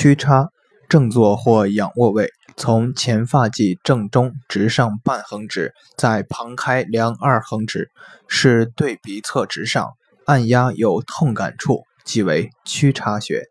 屈叉，正坐或仰卧位，从前发际正中直上半横指，在旁开两二横指，是对鼻侧直上按压有痛感处，即为屈插穴。